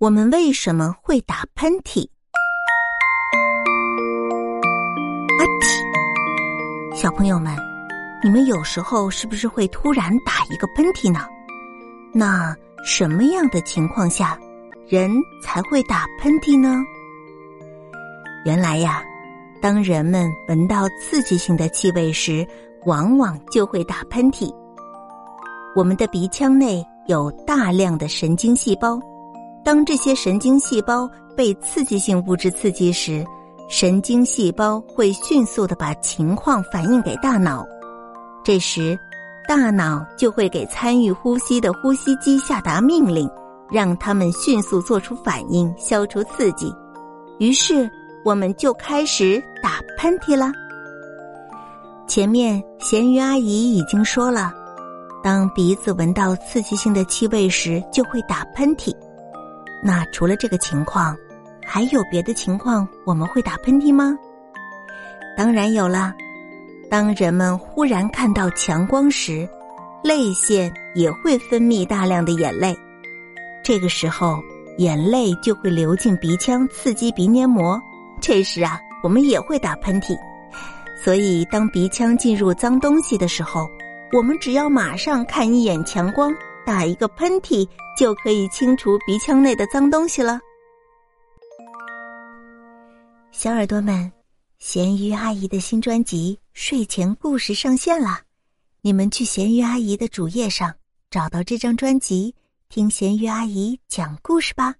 我们为什么会打喷嚏？啊嚏！小朋友们，你们有时候是不是会突然打一个喷嚏呢？那什么样的情况下人才会打喷嚏呢？原来呀，当人们闻到刺激性的气味时，往往就会打喷嚏。我们的鼻腔内有大量的神经细胞。当这些神经细胞被刺激性物质刺激时，神经细胞会迅速的把情况反映给大脑。这时，大脑就会给参与呼吸的呼吸机下达命令，让他们迅速做出反应，消除刺激。于是，我们就开始打喷嚏了。前面咸鱼阿姨已经说了，当鼻子闻到刺激性的气味时，就会打喷嚏。那除了这个情况，还有别的情况我们会打喷嚏吗？当然有啦。当人们忽然看到强光时，泪腺也会分泌大量的眼泪，这个时候眼泪就会流进鼻腔，刺激鼻黏膜。这时啊，我们也会打喷嚏。所以，当鼻腔进入脏东西的时候，我们只要马上看一眼强光。打一个喷嚏就可以清除鼻腔内的脏东西了。小耳朵们，咸鱼阿姨的新专辑《睡前故事》上线了，你们去咸鱼阿姨的主页上找到这张专辑，听咸鱼阿姨讲故事吧。